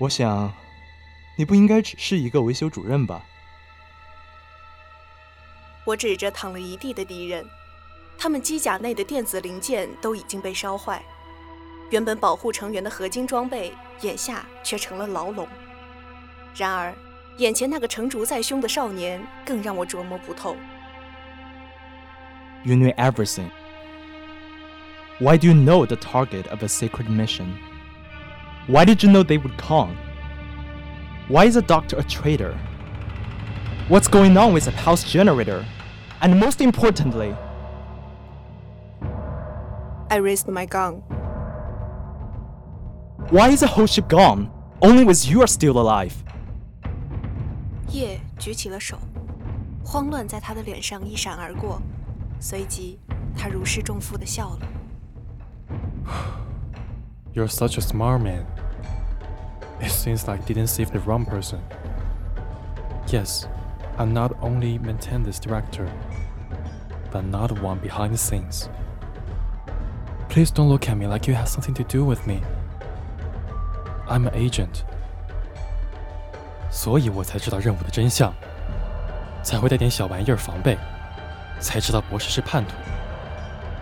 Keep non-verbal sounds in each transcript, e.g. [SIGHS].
我想，你不应该只是一个维修主任吧？我指着躺了一地的敌人，他们机甲内的电子零件都已经被烧坏，原本保护成员的合金装备，眼下却成了牢笼。然而，眼前那个成竹在胸的少年更让我琢磨不透。You knew everything. Why do you know the target of a secret mission? Why did you know they would come? Why is the doctor a traitor? What's going on with the pulse generator? And most importantly, I raised my gun. why is the whole ship gone? Only with you are still alive. 叶举起了手，慌乱在他的脸上一闪而过，随即他如释重负地笑了。 [SIGHS] You're such a smart man. It seems like you didn't save the wrong person. Yes, I'm not only maintain this director, but not the one behind the scenes. Please don't look at me like you have something to do with me. I'm an agent. 所以我才知道任务的真相，才会带点小玩意儿防备，才知道博士是叛徒，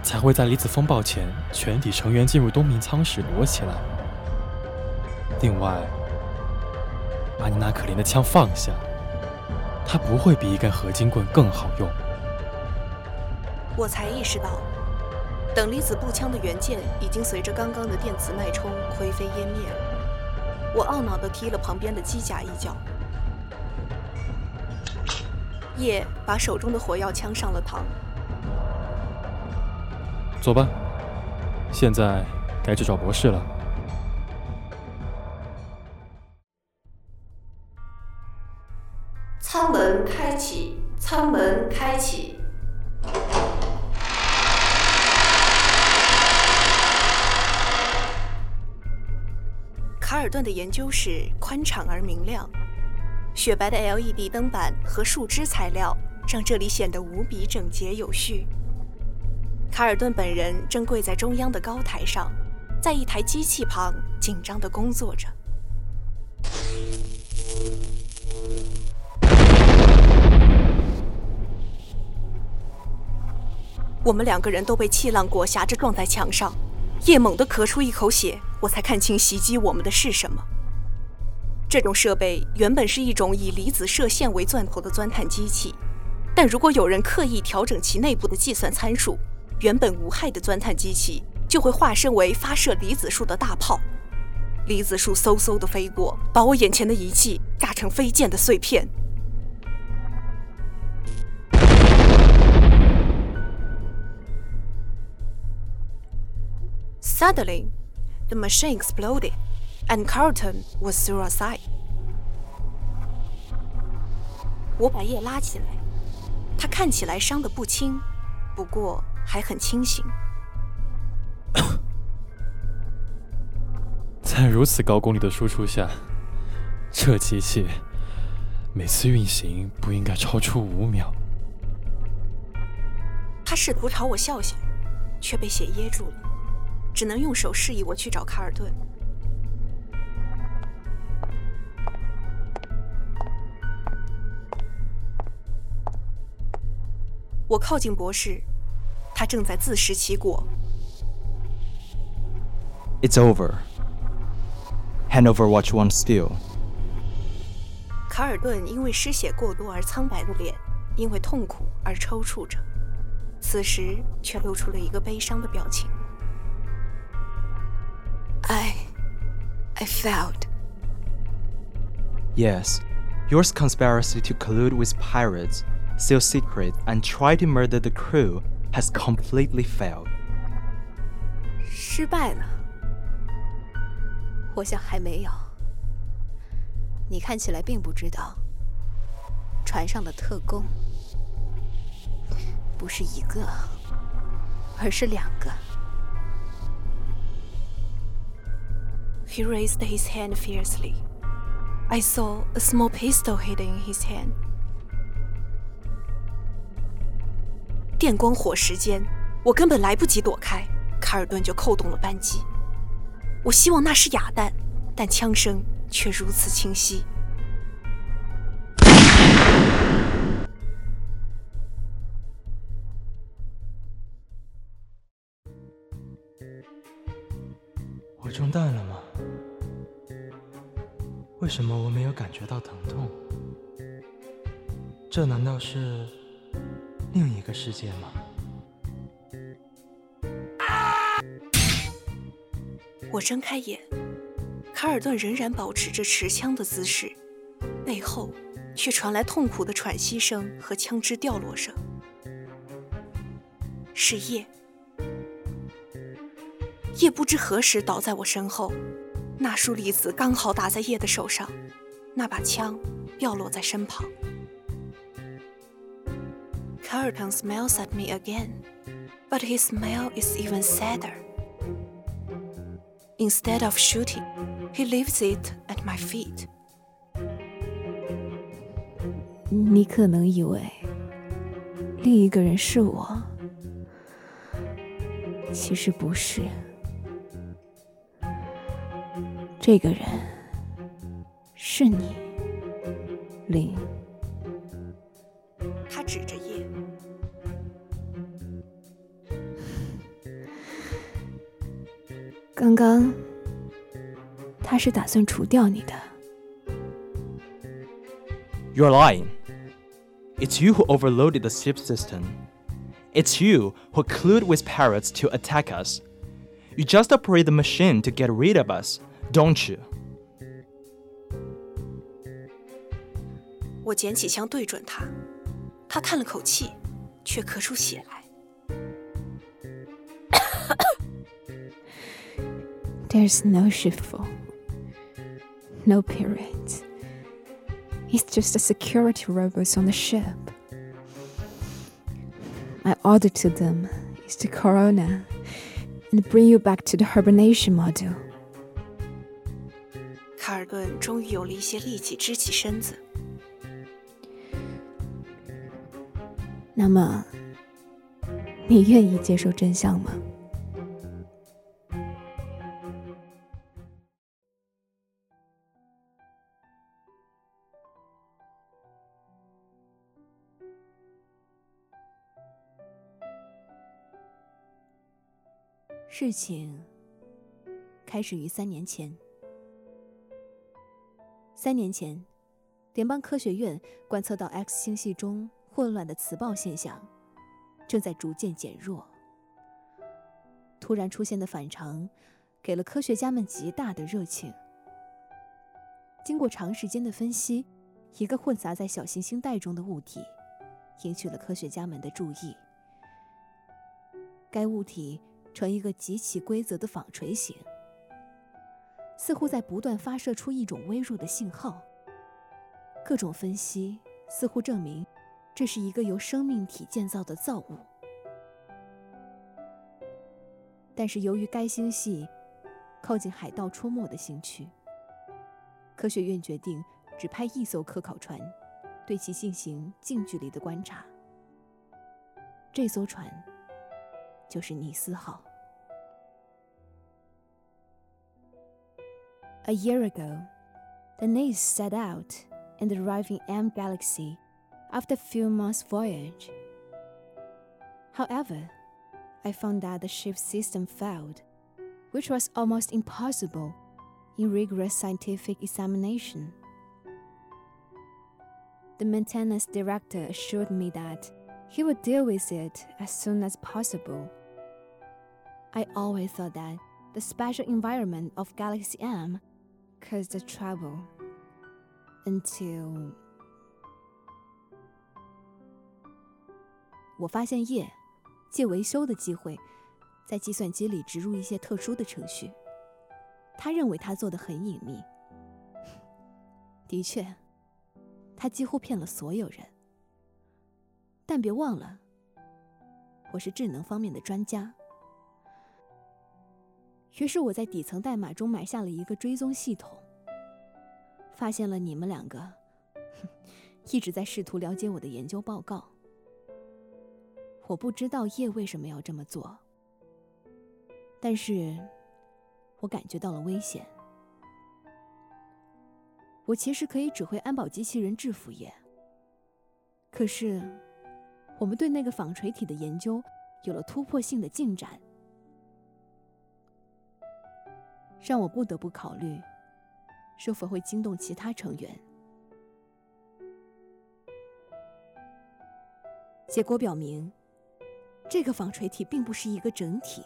才会在离子风暴前全体成员进入冬眠舱时躲起来。 另外，把你那可怜的枪放下，它不会比一根合金棍更好用。我才意识到，等离子步枪的元件已经随着刚刚的电磁脉冲灰飞烟灭了。我懊恼地踢了旁边的机甲一脚。叶把手中的火药枪上了膛。走吧，现在该去找博士了。尔顿的研究室宽敞而明亮，雪白的 LED 灯板和树枝材料让这里显得无比整洁有序。卡尔顿本人正跪在中央的高台上，在一台机器旁紧张地工作着。我们两个人都被气浪裹挟着撞在墙上，叶猛地咳出一口血，我才看清袭击我们的是什么。这种设备原本是一种以离子射线为钻头的钻探机器，但如果有人刻意调整其内部的计算参数，原本无害的钻探机器就会化身为发射离子束的大炮，离子束嗖嗖地飞过，把我眼前的仪器炸成飞溅的碎片。Suddenly, the machine exploded, and Carlton was through a side. 我把叶拉起来，他看起来伤得不轻，不过还很清醒。在如此高功率的输出下，这机器每次运行不应该超出五秒。他试图朝我笑笑，却被血噎住了。只能用手示意我去找卡尔顿。我靠近博士，他正在自食其果。It's over. Hand over what you want still. 卡尔顿因为失血过多而苍白的脸，因为痛苦而抽搐着，此时却露出了一个悲伤的表情。I. I failed. Yes, yours conspiracy to collude with pirates, steal secrets, and try to murder the crew has completely failed. 失败了。我想还没有。你看起来并不知道，船上的特工不是一个，而是两个。 He raised his hand fiercely. I saw a small pistol hidden in his hand. 电光火石间，我根本来不及躲开，卡尔顿就扣动了扳机。我希望那是哑弹，但枪声却如此清晰。 到疼痛？这难道是另一个世界吗？我睁开眼，卡尔顿仍然保持着持枪的姿势，背后却传来痛苦的喘息声和枪支掉落声。是叶，叶不知何时倒在我身后。那束粒子刚好打在叶的手上，那把枪掉落在身旁。Carlton smiles at me again, but his smile is even sadder. Instead of shooting, he leaves it at my feet. 你可能以为另一个人是我，其实不是。这个人 是你，林。他指着叶。刚刚他是打算除掉你的。You're lying. It's you who overloaded the ship system. It's you who collude with pirates to attack us. You just operate the machine to get rid of us. Don't you？ 我捡起枪对准他，他叹了口气，却咳出血来。There's [COUGHS] no shipful, no pirates. It's just the security robots on the ship. My order to them is to Corona and bring you back to the hibernation module. 卡尔顿终于有了一些力气，支起身子。 那么，你愿意接受真相吗？事情开始于三年前。三年前，联邦科学院观测到 X 星系中混乱的磁暴现象正在逐渐减弱。突然出现的反常，给了科学家们极大的热情。经过长时间的分析，一个混杂在小行星带中的物体，引起了科学家们的注意。该物体呈一个极其规则的纺锤形，似乎在不断发射出一种微弱的信号。各种分析似乎证明，这是一个由生命体建造的造物。但是由于该星系靠近海盗出没的星区，科学院决定只派一艘科考船，对其进行近距离的观察。这艘船。就是尼斯号。A year ago, the Nice set out in the arriving M galaxy after a few months' voyage. However, I found that the ship's system failed, which was almost impossible in rigorous scientific examination. The maintenance director assured me that he would deal with it as soon as possible. I always thought that the special environment of Galaxy M caused the trouble until 我发现叶借维修的机会，在计算机里植入一些特殊的程序。他认为他做的很隐秘。的确，他几乎骗了所有人。但别忘了，我是智能方面的专家。于是我在底层代码中埋下了一个追踪系统，发现了你们两个 [LAUGHS] 一直在试图了解我的研究报告。我不知道叶为什么要这么做，但是我感觉到了危险。我其实可以指挥安保机器人制服叶，可是我们对那个纺锤体的研究有了突破性的进展。让我不得不考虑，是否会惊动其他成员。结果表明，这个纺锤体并不是一个整体，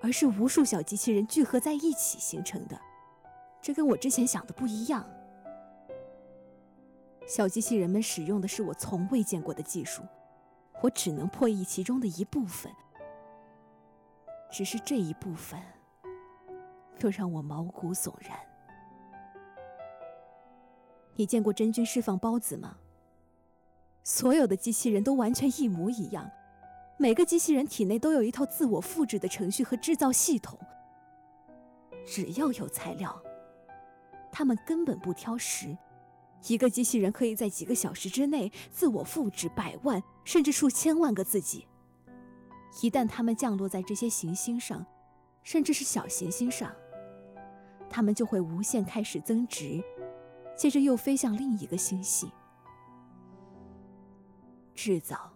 而是无数小机器人聚合在一起形成的。这跟我之前想的不一样。小机器人们使用的是我从未见过的技术，我只能破译其中的一部分，只是这一部分。都让我毛骨悚然。你见过真菌释放孢子吗？所有的机器人都完全一模一样，每个机器人体内都有一套自我复制的程序和制造系统。只要有材料，他们根本不挑食。一个机器人可以在几个小时之内自我复制百万甚至数千万个自己。一旦他们降落在这些行星上，甚至是小行星上，它们就会无限开始增值，接着又飞向另一个星系。制造、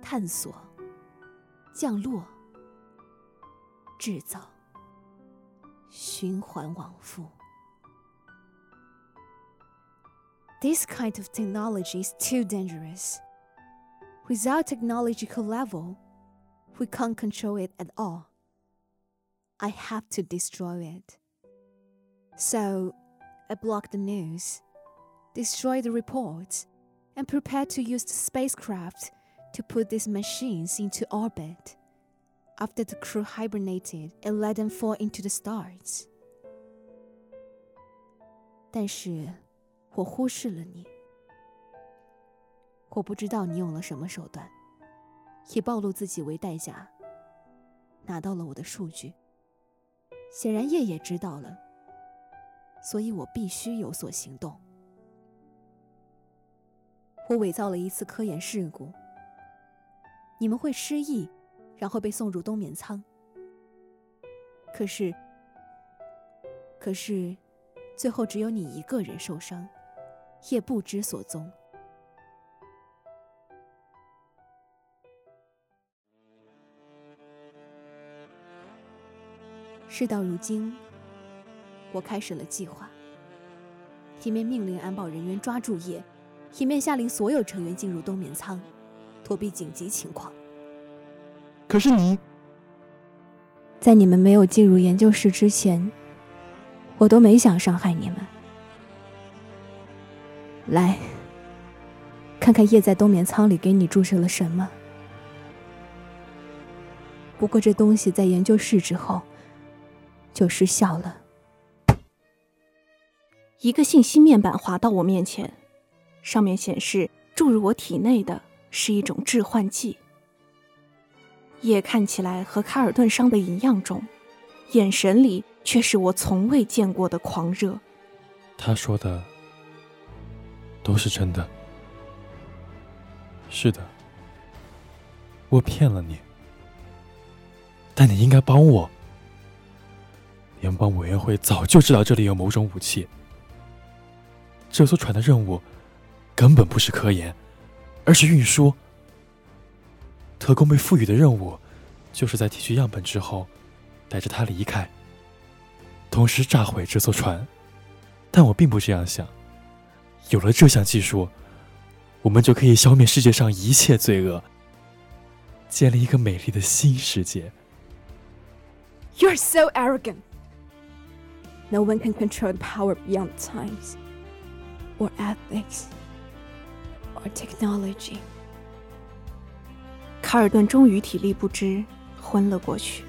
探索、降落、制造，循环往复。This kind of technology is too dangerous. Without technological level, we can't control it at all. I have to destroy it. So I blocked the news, destroyed the reports, and prepared to use the spacecraft to put these machines into orbit. After the crew hibernated and let them fall into the stars. 但是，我忽视了你。我不知道你用了什么手段，以暴露自己为代价，拿到了我的数据。显然叶也知道了。所以我必须有所行动。我伪造了一次科研事故，你们会失忆，然后被送入冬眠舱。可是，可是，最后只有你一个人受伤，也不知所踪。事到如今。我开始了计划。一面命令安保人员抓住叶，一面下令所有成员进入冬眠舱，躲避紧急情况。可是你，在你们没有进入研究室之前，我都没想伤害你们。来，看看叶在冬眠舱里给你注射了什么。不过这东西在研究室之后就失效了。一个信息面板滑到我面前，上面显示注入我体内的是一种致幻剂。叶看起来和卡尔顿伤的一样重，眼神里却是我从未见过的狂热。他说的都是真的。是的，我骗了你。但你应该帮我。联邦委员会早就知道这里有某种武器。这艘船的任务根本不是科研，而是运输。特工被赋予的任务，就是在提取样本之后，带着它离开，同时炸毁这艘船。但我并不这样想。有了这项技术，我们就可以消灭世界上一切罪恶，建立一个美丽的新世界。You're so arrogant. No one can control power beyond times, or ethics, or technology. 卡尔顿终于体力不支，昏了过去。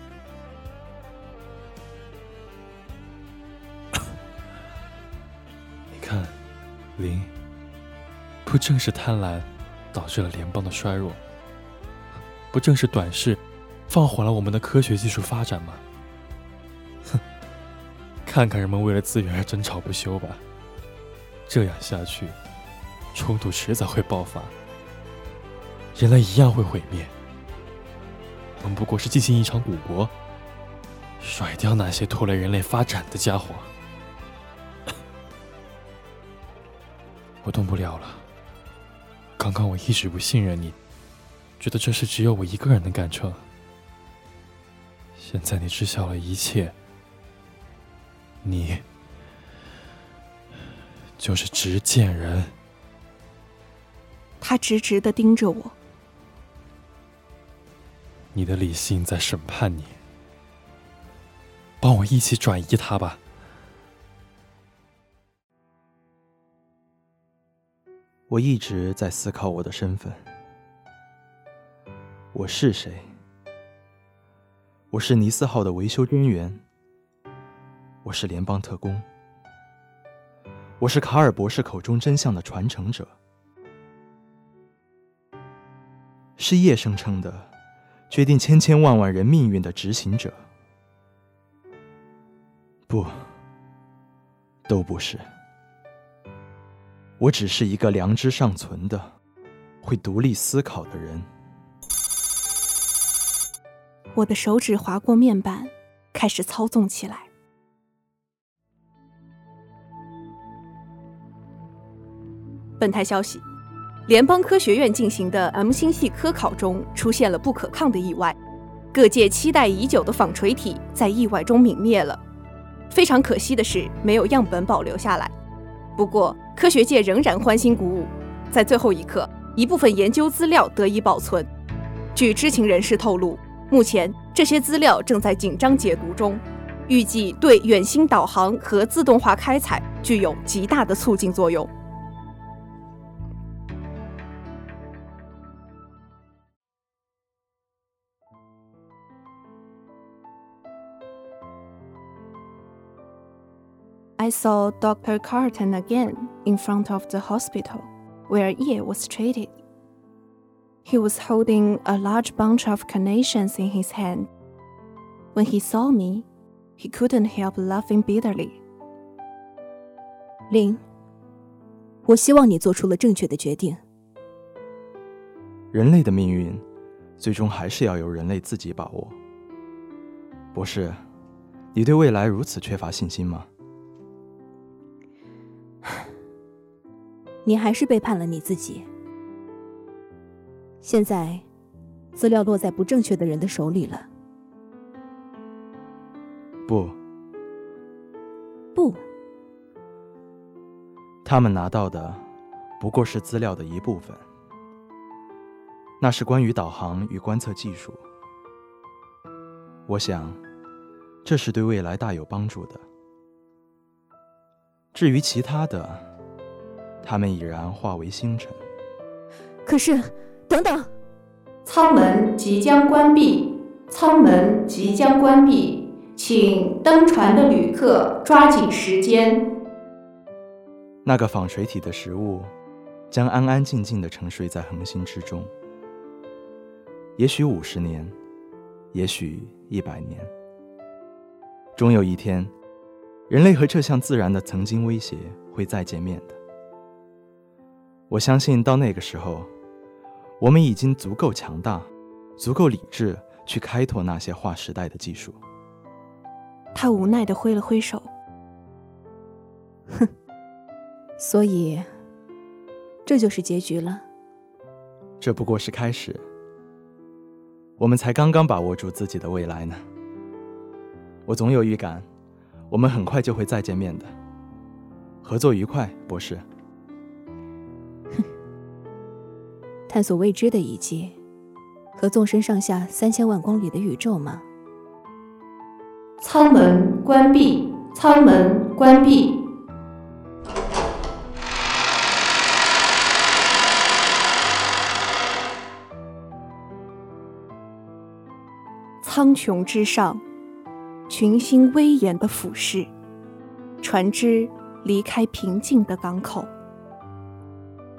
你看，林，不正是贪婪导致了联邦的衰弱？不正是短视放缓了我们的科学技术发展吗？哼看看人们为了资源而争吵不休吧，这样下去，冲突迟早会爆发，人类一样会毁灭。我们不过是进行一场赌博，甩掉那些拖累人类发展的家伙。[COUGHS] 我动不了了。刚刚我一直不信任你，觉得这事只有我一个人能干成。现在你知晓了一切。你就是执剑人。他直直的盯着我。你的理性在审判你，帮我一起转移他吧。我一直在思考我的身份。我是谁？我是尼斯号的维修专员。我是联邦特工，我是卡尔博士口中真相的传承者，是叶声称的决定千千万万人命运的执行者。不，都不是。我只是一个良知尚存的、会独立思考的人。我的手指划过面板，开始操纵起来。本台消息：联邦科学院进行的 M 星系科考中出现了不可抗的意外，各界期待已久的纺锤体在意外中泯灭了。非常可惜的是，没有样本保留下来。不过，科学界仍然欢欣鼓舞，在最后一刻，一部分研究资料得以保存。据知情人士透露，目前这些资料正在紧张解读中，预计对远星导航和自动化开采具有极大的促进作用。I saw Dr. Carton again in front of the hospital where Ye was treated. He was holding a large bunch of carnations in his hand. When he saw me, he couldn't help laughing bitterly. 林，我希望你做出了正确的决定。人类的命运，最终还是要由人类自己把握。博士，你对未来如此缺乏信心吗？ 你还是背叛了你自己。现在，资料落在不正确的人的手里了。不，不，他们拿到的不过是资料的一部分，那是关于导航与观测技术。我想，这是对未来大有帮助的。至于其他的，他们已然化为星辰。可是，等等，舱门即将关闭，舱门即将关闭，请登船的旅客抓紧时间。那个纺锤体的食物，将安安静静地沉睡在恒星之中。也许五十年，也许一百年，终有一天。人类和这项自然的曾经威胁会再见面的。我相信到那个时候，我们已经足够强大，足够理智去开拓那些划时代的技术。他无奈的挥了挥手，哼，所以这就是结局了。这不过是开始，我们才刚刚把握住自己的未来呢。我总有预感。我们很快就会再见面的。合作愉快，博士。探索未知的一切，和纵深上下三千万公里的宇宙吗？舱门关闭，舱门关闭。苍穹之上。群星威严的俯视，船只离开平静的港口。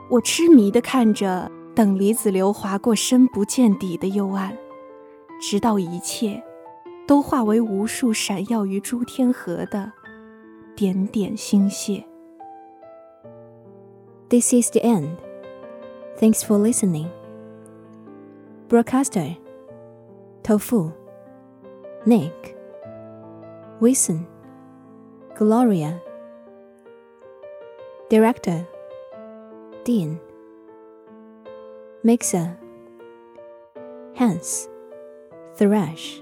我痴迷的看着等离子流划过深不见底的幽暗，直到一切都化为无数闪耀于诸天河的点点星屑。This is the end. Thanks for listening. Broadcaster Tofu Nick. Wilson, Gloria, Director, Dean, Mixer, Hans, Thrash.